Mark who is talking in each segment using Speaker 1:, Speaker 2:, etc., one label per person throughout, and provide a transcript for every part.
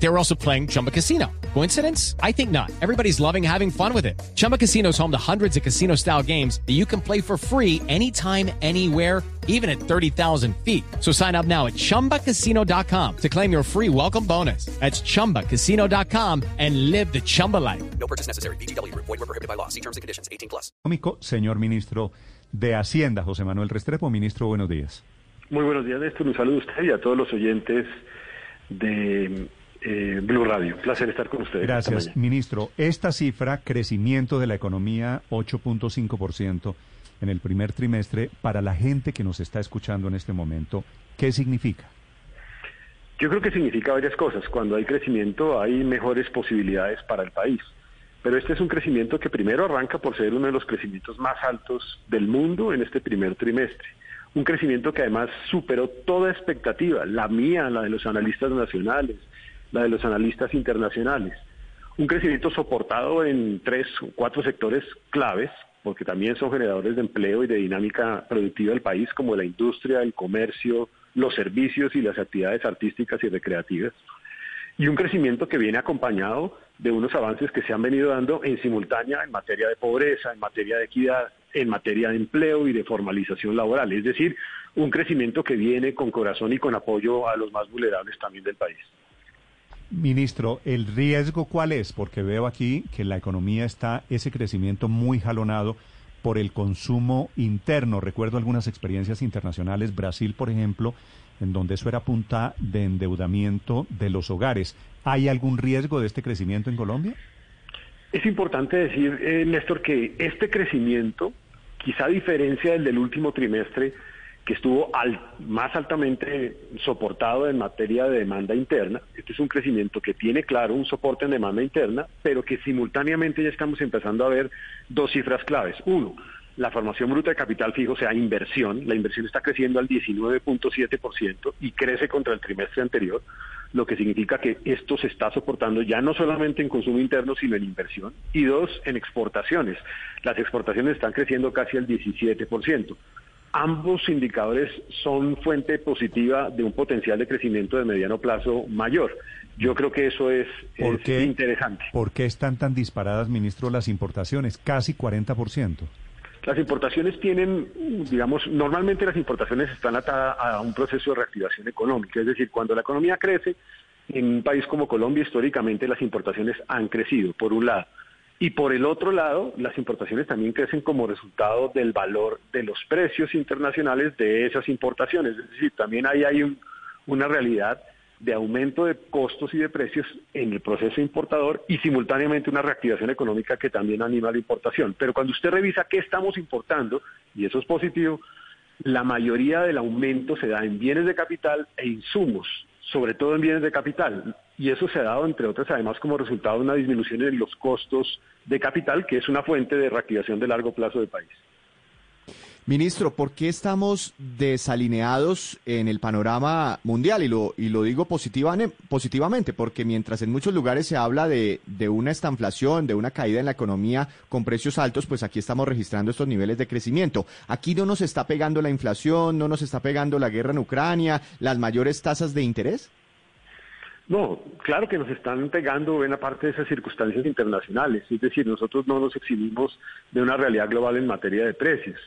Speaker 1: They were also playing Chumba Casino. Coincidence? I think not. Everybody's loving having fun with it. Chumba Casino is home to hundreds of casino style games that you can play for free anytime, anywhere, even at 30,000 feet. So sign up now at chumbacasino.com to claim your free welcome bonus. That's chumbacasino.com and live the Chumba life.
Speaker 2: No purchase necessary. BGW. Void were prohibited by law. See terms and conditions. 18 plus.
Speaker 3: Económico, señor ministro de Hacienda, José Manuel Restrepo. Ministro, buenos días.
Speaker 4: Muy buenos días, Néstor. Un saludo a usted y a todos los oyentes de eh, Blue Radio. Un placer estar con ustedes.
Speaker 3: Gracias, ministro. Esta cifra, crecimiento de la economía 8.5% en el primer trimestre, para la gente que nos está escuchando en este momento, ¿qué significa?
Speaker 4: Yo creo que significa varias cosas. Cuando hay crecimiento hay mejores posibilidades para el país. Pero este es un crecimiento que primero arranca por ser uno de los crecimientos más altos del mundo en este primer trimestre. Un crecimiento que además superó toda expectativa, la mía, la de los analistas nacionales, la de los analistas internacionales. Un crecimiento soportado en tres o cuatro sectores claves, porque también son generadores de empleo y de dinámica productiva del país, como la industria, el comercio, los servicios y las actividades artísticas y recreativas. Y un crecimiento que viene acompañado de unos avances que se han venido dando en simultánea en materia de pobreza, en materia de equidad, en materia de empleo y de formalización laboral. Es decir, un crecimiento que viene con corazón y con apoyo a los más vulnerables también del país.
Speaker 3: Ministro, ¿el riesgo cuál es? Porque veo aquí que la economía está, ese crecimiento muy jalonado por el consumo interno. Recuerdo algunas experiencias internacionales, Brasil, por ejemplo, en donde eso era punta de endeudamiento de los hogares. ¿Hay algún riesgo de este crecimiento en Colombia?
Speaker 4: Es importante decir, eh, Néstor, que este crecimiento, quizá a diferencia del del último trimestre, que estuvo más altamente soportado en materia de demanda interna, este es un crecimiento que tiene, claro, un soporte en demanda interna, pero que simultáneamente ya estamos empezando a ver dos cifras claves. Uno, la formación bruta de capital fijo, o sea, inversión. La inversión está creciendo al 19.7% y crece contra el trimestre anterior, lo que significa que esto se está soportando ya no solamente en consumo interno, sino en inversión. Y dos, en exportaciones. Las exportaciones están creciendo casi al 17%. Ambos indicadores son fuente positiva de un potencial de crecimiento de mediano plazo mayor. Yo creo que eso es,
Speaker 3: ¿Por
Speaker 4: es
Speaker 3: qué?
Speaker 4: interesante.
Speaker 3: ¿Por qué están tan disparadas, ministro, las importaciones? Casi 40%.
Speaker 4: Las importaciones tienen, digamos, normalmente las importaciones están atadas a un proceso de reactivación económica, es decir, cuando la economía crece, en un país como Colombia históricamente las importaciones han crecido, por un lado. Y por el otro lado, las importaciones también crecen como resultado del valor de los precios internacionales de esas importaciones. Es decir, también ahí hay un- una realidad de aumento de costos y de precios en el proceso importador y simultáneamente una reactivación económica que también anima la importación. Pero cuando usted revisa qué estamos importando, y eso es positivo, la mayoría del aumento se da en bienes de capital e insumos, sobre todo en bienes de capital. Y eso se ha dado, entre otras, además como resultado de una disminución en los costos de capital, que es una fuente de reactivación de largo plazo del país.
Speaker 5: Ministro, ¿por qué estamos desalineados en el panorama mundial? Y lo, y lo digo positivamente, porque mientras en muchos lugares se habla de, de una estanflación, de una caída en la economía con precios altos, pues aquí estamos registrando estos niveles de crecimiento. Aquí no nos está pegando la inflación, no nos está pegando la guerra en Ucrania, las mayores tasas de interés.
Speaker 4: No, claro que nos están pegando buena parte de esas circunstancias internacionales. Es decir, nosotros no nos eximimos de una realidad global en materia de precios.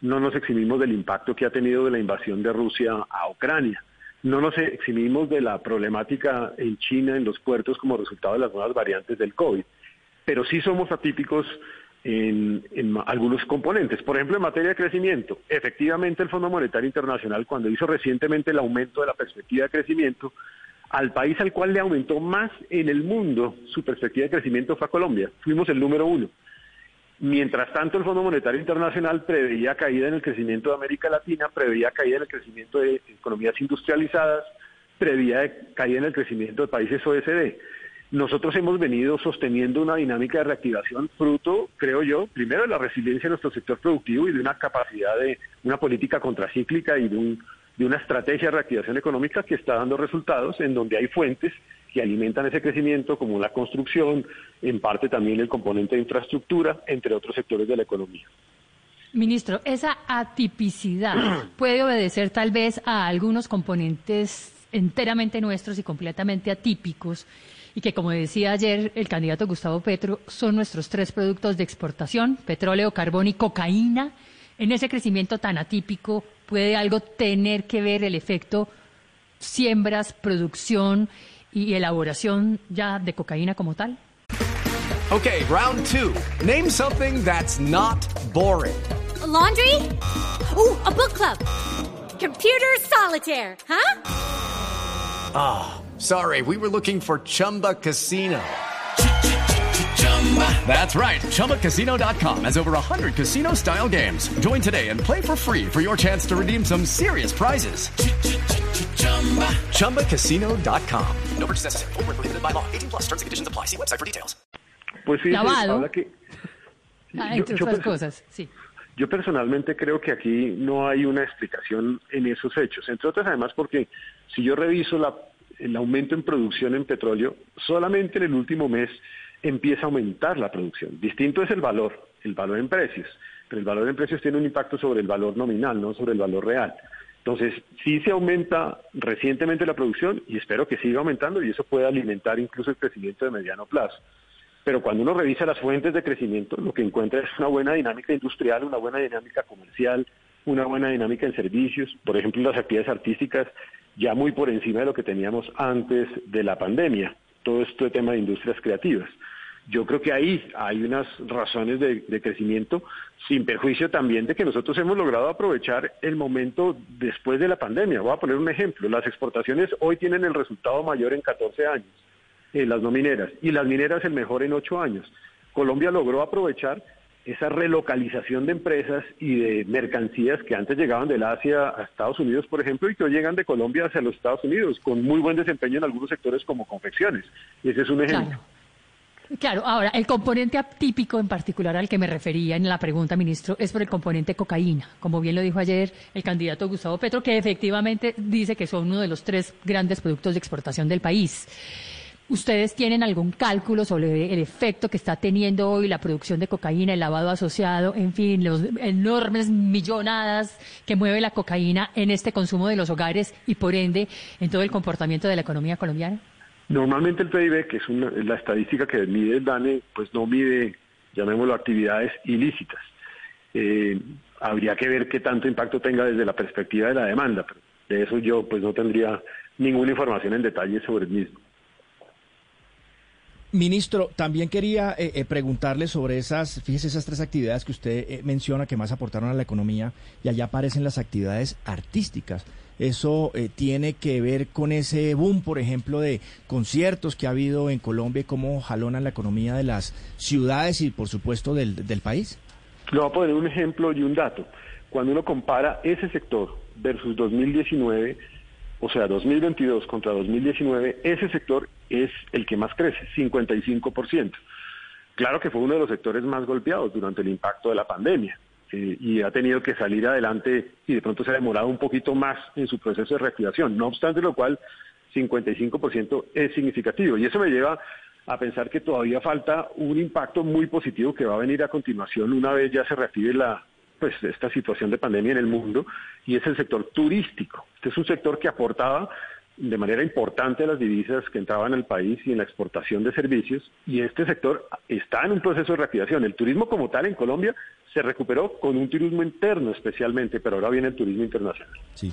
Speaker 4: No nos eximimos del impacto que ha tenido de la invasión de Rusia a Ucrania. No nos eximimos de la problemática en China, en los puertos, como resultado de las nuevas variantes del COVID. Pero sí somos atípicos en, en algunos componentes. Por ejemplo, en materia de crecimiento, efectivamente el Fondo Monetario Internacional, cuando hizo recientemente el aumento de la perspectiva de crecimiento, al país al cual le aumentó más en el mundo su perspectiva de crecimiento fue a Colombia. Fuimos el número uno. Mientras tanto, el Fondo Monetario Internacional preveía caída en el crecimiento de América Latina, preveía caída en el crecimiento de economías industrializadas, preveía caída en el crecimiento de países OECD. Nosotros hemos venido sosteniendo una dinámica de reactivación fruto, creo yo, primero de la resiliencia de nuestro sector productivo y de una capacidad de una política contracíclica y de, un, de una estrategia de reactivación económica que está dando resultados en donde hay fuentes que alimentan ese crecimiento, como la construcción, en parte también el componente de infraestructura, entre otros sectores de la economía.
Speaker 6: Ministro, esa atipicidad puede obedecer tal vez a algunos componentes enteramente nuestros y completamente atípicos y que, como decía ayer el candidato Gustavo Petro, son nuestros tres productos de exportación, petróleo, carbón y cocaína. En ese crecimiento tan atípico, ¿puede algo tener que ver el efecto siembras, producción y elaboración ya de cocaína como tal?
Speaker 7: Okay, round two. Name something that's not boring.
Speaker 8: laundry? Ooh, a book club. Computer solitaire, huh?
Speaker 7: Ah, oh, sorry, we were looking for Chumba Casino. That's right. ChumbaCasino.com has over 100 casino style games. Join today and play for free for your chance to redeem some serious prizes. ChumbaCasino.com. No purchase necessary. Full prohibited by law. 18 plus terms and conditions apply. See website for details.
Speaker 4: Pues sí,
Speaker 6: Lavado.
Speaker 4: que,
Speaker 6: ah, entre
Speaker 4: yo,
Speaker 6: otras
Speaker 4: yo,
Speaker 6: cosas, sí.
Speaker 4: Yo personalmente creo que aquí no hay una explicación en esos hechos. Entre otras, además, porque si yo reviso la, el aumento en producción en petróleo, solamente en el último mes empieza a aumentar la producción. Distinto es el valor, el valor en precios, pero el valor en precios tiene un impacto sobre el valor nominal, no sobre el valor real. Entonces, sí se aumenta recientemente la producción y espero que siga aumentando y eso puede alimentar incluso el crecimiento de mediano plazo. Pero cuando uno revisa las fuentes de crecimiento, lo que encuentra es una buena dinámica industrial, una buena dinámica comercial, una buena dinámica en servicios, por ejemplo, las actividades artísticas, ya muy por encima de lo que teníamos antes de la pandemia, todo este tema de industrias creativas. Yo creo que ahí hay unas razones de, crecimiento, sin perjuicio también de que nosotros hemos logrado aprovechar el momento después de la pandemia. Voy a poner un ejemplo. Las exportaciones hoy tienen el resultado mayor en 14 años, eh, las no mineras, y las mineras el mejor en 8 años. Colombia logró aprovechar esa relocalización de empresas y de mercancías que antes llegaban del Asia a Estados Unidos, por ejemplo, y que hoy llegan de Colombia hacia los Estados Unidos, con muy buen desempeño en algunos sectores como confecciones. Ese es un ejemplo.
Speaker 6: Claro. Claro, ahora, el componente atípico en particular al que me refería en la pregunta, ministro, es por el componente cocaína. Como bien lo dijo ayer el candidato Gustavo Petro, que efectivamente dice que son uno de los tres grandes productos de exportación del país. ¿Ustedes tienen algún cálculo sobre el efecto que está teniendo hoy la producción de cocaína, el lavado asociado, en fin, los enormes millonadas que mueve la cocaína en este consumo de los hogares y por ende en todo el comportamiento de la economía colombiana?
Speaker 4: Normalmente el PIB, que es una, la estadística que mide el DANE, pues no mide, llamémoslo, actividades ilícitas. Eh, habría que ver qué tanto impacto tenga desde la perspectiva de la demanda, pero de eso yo pues no tendría ninguna información en detalle sobre el mismo.
Speaker 9: Ministro, también quería eh, eh, preguntarle sobre esas, fíjese esas tres actividades que usted eh, menciona que más aportaron a la economía y allá aparecen las actividades artísticas. Eso eh, tiene que ver con ese boom, por ejemplo, de conciertos que ha habido en Colombia y cómo jalonan la economía de las ciudades y, por supuesto, del, del país.
Speaker 4: Le voy a poner un ejemplo y un dato. Cuando uno compara ese sector versus 2019, o sea, 2022 contra 2019, ese sector es el que más crece, 55%. Claro que fue uno de los sectores más golpeados durante el impacto de la pandemia eh, y ha tenido que salir adelante y de pronto se ha demorado un poquito más en su proceso de reactivación. No obstante lo cual, 55% es significativo y eso me lleva a pensar que todavía falta un impacto muy positivo que va a venir a continuación una vez ya se reactive la, pues esta situación de pandemia en el mundo y es el sector turístico. Este es un sector que aportaba de manera importante las divisas que entraban al país y en la exportación de servicios y este sector está en un proceso de reactivación. El turismo como tal en Colombia se recuperó con un turismo interno especialmente, pero ahora viene el turismo internacional.
Speaker 9: Sí.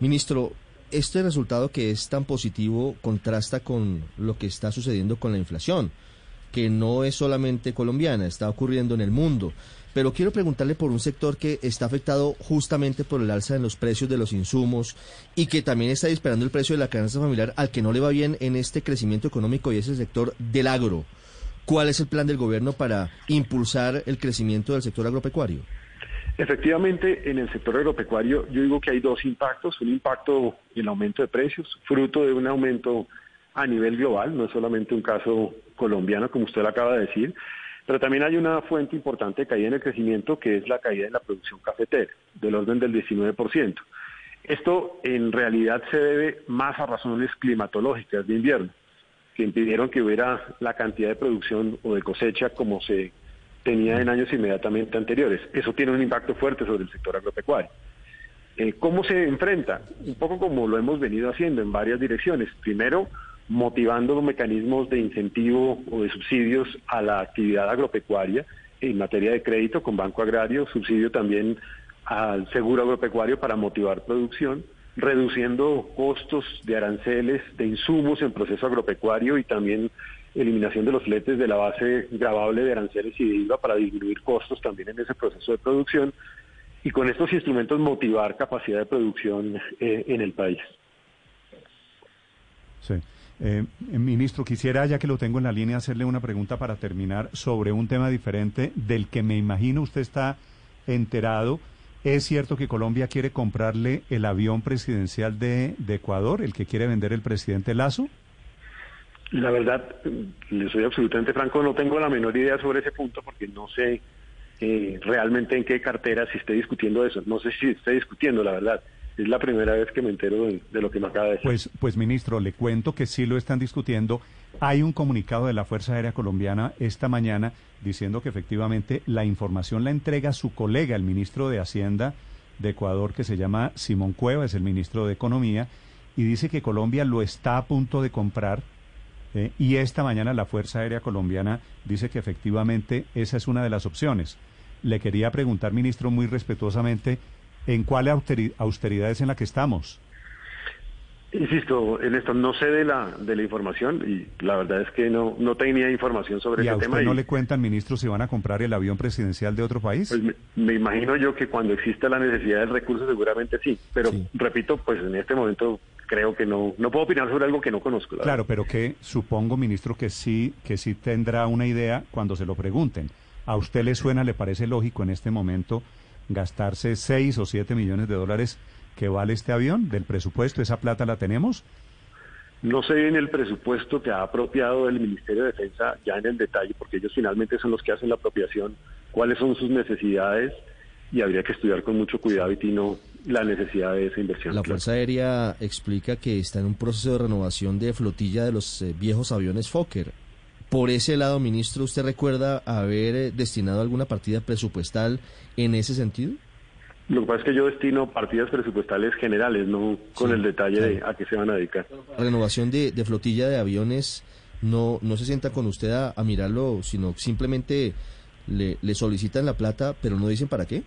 Speaker 9: Ministro, este resultado que es tan positivo contrasta con lo que está sucediendo con la inflación, que no es solamente colombiana, está ocurriendo en el mundo. Pero quiero preguntarle por un sector que está afectado justamente por el alza en los precios de los insumos y que también está disparando el precio de la canasta familiar al que no le va bien en este crecimiento económico y es el sector del agro. ¿Cuál es el plan del gobierno para impulsar el crecimiento del sector agropecuario?
Speaker 4: Efectivamente, en el sector agropecuario yo digo que hay dos impactos. Un impacto en el aumento de precios, fruto de un aumento a nivel global, no es solamente un caso colombiano, como usted lo acaba de decir, pero también hay una fuente importante de caída en el crecimiento que es la caída en la producción cafetera, del orden del 19%. Esto en realidad se debe más a razones climatológicas de invierno. que impidieron que hubiera la cantidad de producción o de cosecha como se tenía en años inmediatamente anteriores. Eso tiene un impacto fuerte sobre el sector agropecuario. Eh, ¿Cómo se enfrenta? Un poco como lo hemos venido haciendo en varias direcciones. Primero, motivando los mecanismos de incentivo o de subsidios a la actividad agropecuaria en materia de crédito con Banco Agrario, subsidio también al seguro agropecuario para motivar producción, reduciendo costos de aranceles, de insumos en proceso agropecuario y también eliminación de los fletes de la base grabable de aranceles y de IVA para disminuir costos también en ese proceso de producción y con estos instrumentos motivar capacidad de producción eh, en el país.
Speaker 3: Sí. Eh, ministro, quisiera, ya que lo tengo en la línea, hacerle una pregunta para terminar sobre un tema diferente del que me imagino usted está enterado. ¿Es cierto que Colombia quiere comprarle el avión presidencial de, Ecuador, el que quiere vender el presidente Lazo?
Speaker 4: La verdad, le soy absolutamente franco, no tengo la menor idea sobre ese punto porque no sé eh, realmente en qué cartera se esté discutiendo eso. No sé si esté discutiendo, la verdad. Es la primera vez que me entero de, lo que me acaba de decir.
Speaker 3: Pues, pues, ministro, le cuento que sí lo están discutiendo. Hay un comunicado de la Fuerza Aérea Colombiana esta mañana diciendo que efectivamente la información la entrega su colega, el ministro de Hacienda de Ecuador, que se llama Simón Cueva, es el ministro de Economía, y dice que Colombia lo está a punto de comprar eh, y esta mañana la Fuerza Aérea Colombiana dice que efectivamente esa es una de las opciones. Le quería preguntar, ministro, muy respetuosamente, ¿en cuál austeridad es en la que estamos?
Speaker 4: Insisto, en esto no sé de la, de la información y la verdad es que no, no tenía información sobre
Speaker 3: ¿Y
Speaker 4: ese
Speaker 3: a
Speaker 4: tema.
Speaker 3: usted no le cuentan, ministro, si van a comprar el avión presidencial de otro país?
Speaker 4: Pues me, me imagino yo que cuando exista la necesidad del recurso seguramente sí, pero
Speaker 9: Sí.
Speaker 4: repito, pues en este momento creo que no, no puedo opinar sobre algo que no conozco. la
Speaker 3: Claro, pero que supongo, ministro, que sí, que sí tendrá una idea cuando se lo pregunten. ¿A usted le suena, le parece lógico en este momento gastarse 6 o 7 millones de dólares que vale este avión del presupuesto? ¿Esa plata la tenemos?
Speaker 4: No sé en el presupuesto que ha apropiado el Ministerio de Defensa ya en el detalle, porque ellos finalmente son los que hacen la apropiación, cuáles son sus necesidades y habría que estudiar con mucho cuidado y tino la necesidad de esa inversión.
Speaker 9: La
Speaker 4: claro.
Speaker 9: Fuerza Aérea explica que está en un proceso de renovación de flotilla de los eh, viejos aviones Fokker. Por ese lado, ministro, ¿usted recuerda haber eh, destinado alguna partida presupuestal en ese sentido?
Speaker 4: Lo que pasa es que yo destino partidas presupuestales generales, no con
Speaker 9: Sí,
Speaker 4: el detalle de a qué se van a dedicar.
Speaker 9: Renovación de, de flotilla de aviones, no, no se sienta con usted a, a mirarlo, sino simplemente le, le solicitan la plata, pero no dicen para qué.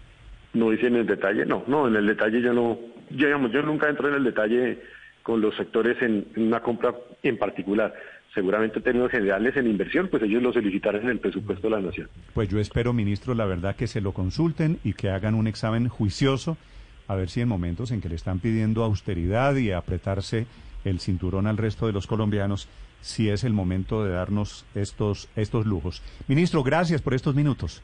Speaker 4: No dicen el detalle, no, no, en el detalle yo no, yo, digamos, yo nunca entro en el detalle con los sectores en, en una compra en particular. Seguramente en términos generales en inversión, pues ellos lo solicitarán en el presupuesto de la nación.
Speaker 3: Pues yo espero, ministro, la verdad que se lo consulten y que hagan un examen juicioso a ver si en momentos en que le están pidiendo austeridad y apretarse el cinturón al resto de los colombianos, si es el momento de darnos estos, estos lujos. Ministro, gracias por estos minutos.